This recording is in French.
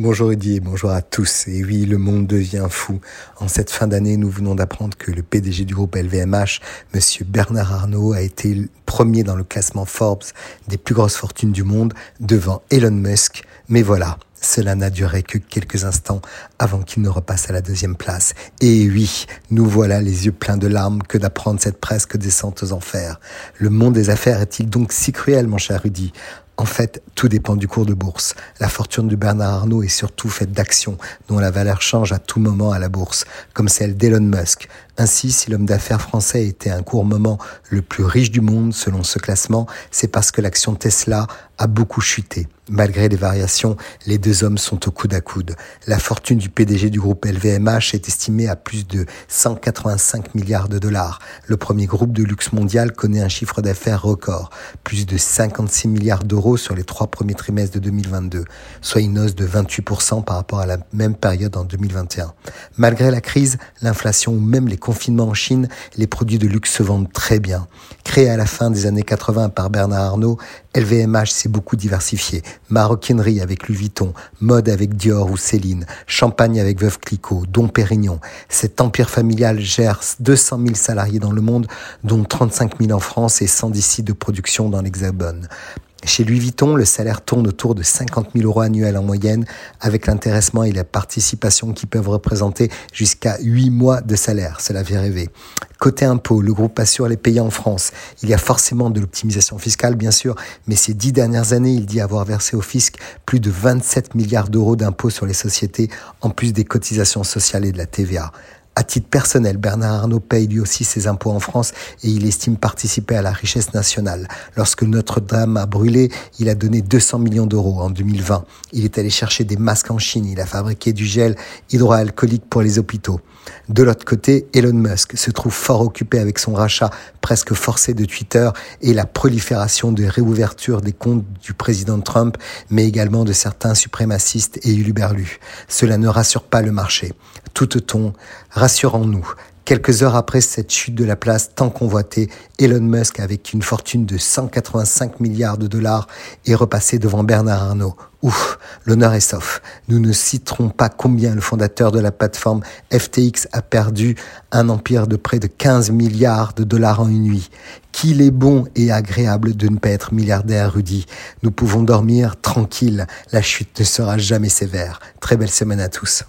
Bonjour et bonjour à tous. Et oui, le monde devient fou. En cette fin d'année, nous venons d'apprendre que le PDG du groupe LVMH, monsieur Bernard Arnault, a été premier dans le classement Forbes des plus grosses fortunes du monde devant Elon Musk. Mais voilà, cela n'a duré que quelques instants avant qu'il ne repasse à la deuxième place. Et oui, nous voilà les yeux pleins de larmes que d'apprendre cette presque descente aux enfers. Le monde des affaires est-il donc si cruel, mon cher Rudy en fait, tout dépend du cours de bourse. La fortune de Bernard Arnault est surtout faite d'actions dont la valeur change à tout moment à la bourse, comme celle d'Elon Musk. Ainsi, si l'homme d'affaires français était un court moment le plus riche du monde selon ce classement, c'est parce que l'action Tesla a beaucoup chuté. Malgré les variations, les deux hommes sont au coude à coude. La fortune du PDG du groupe LVMH est estimée à plus de 185 milliards de dollars. Le premier groupe de luxe mondial connaît un chiffre d'affaires record, plus de 56 milliards d'euros sur les trois premiers trimestres de 2022, soit une hausse de 28% par rapport à la même période en 2021. Malgré la crise, l'inflation ou même les confinements en Chine, les produits de luxe se vendent très bien. Créé à la fin des années 80 par Bernard Arnault, LVMH s'est beaucoup diversifié. Maroquinerie avec Louis Vuitton, mode avec Dior ou Céline, champagne avec Veuve Clicquot, Dom Pérignon. Cet empire familial gère 200 000 salariés dans le monde, dont 35 000 en France et 110 sites de production dans l'Hexagone. Chez Louis Vuitton, le salaire tourne autour de 50 000 euros annuels en moyenne, avec l'intéressement et la participation qui peuvent représenter jusqu'à 8 mois de salaire. Cela fait rêver. Côté impôt, le groupe assure les payants en France. Il y a forcément de l'optimisation fiscale, bien sûr, mais ces dix dernières années, il dit avoir versé au fisc plus de 27 milliards d'euros d'impôts sur les sociétés, en plus des cotisations sociales et de la TVA. À titre personnel, Bernard Arnault paye lui aussi ses impôts en France et il estime participer à la richesse nationale. Lorsque Notre-Dame a brûlé, il a donné 200 millions d'euros en 2020. Il est allé chercher des masques en Chine, il a fabriqué du gel hydroalcoolique pour les hôpitaux. De l'autre côté, Elon Musk se trouve fort occupé avec son rachat presque forcé de Twitter et la prolifération de réouverture des comptes du président Trump, mais également de certains suprémacistes et uluberlus. Cela ne rassure pas le marché. Tout ton rassurons-nous. Quelques heures après cette chute de la place tant convoitée, Elon Musk, avec une fortune de 185 milliards de dollars, est repassé devant Bernard Arnault. Ouf, l'honneur est sauf. Nous ne citerons pas combien le fondateur de la plateforme FTX a perdu un empire de près de 15 milliards de dollars en une nuit. Qu'il est bon et agréable de ne pas être milliardaire, Rudy. Nous pouvons dormir tranquille. La chute ne sera jamais sévère. Très belle semaine à tous.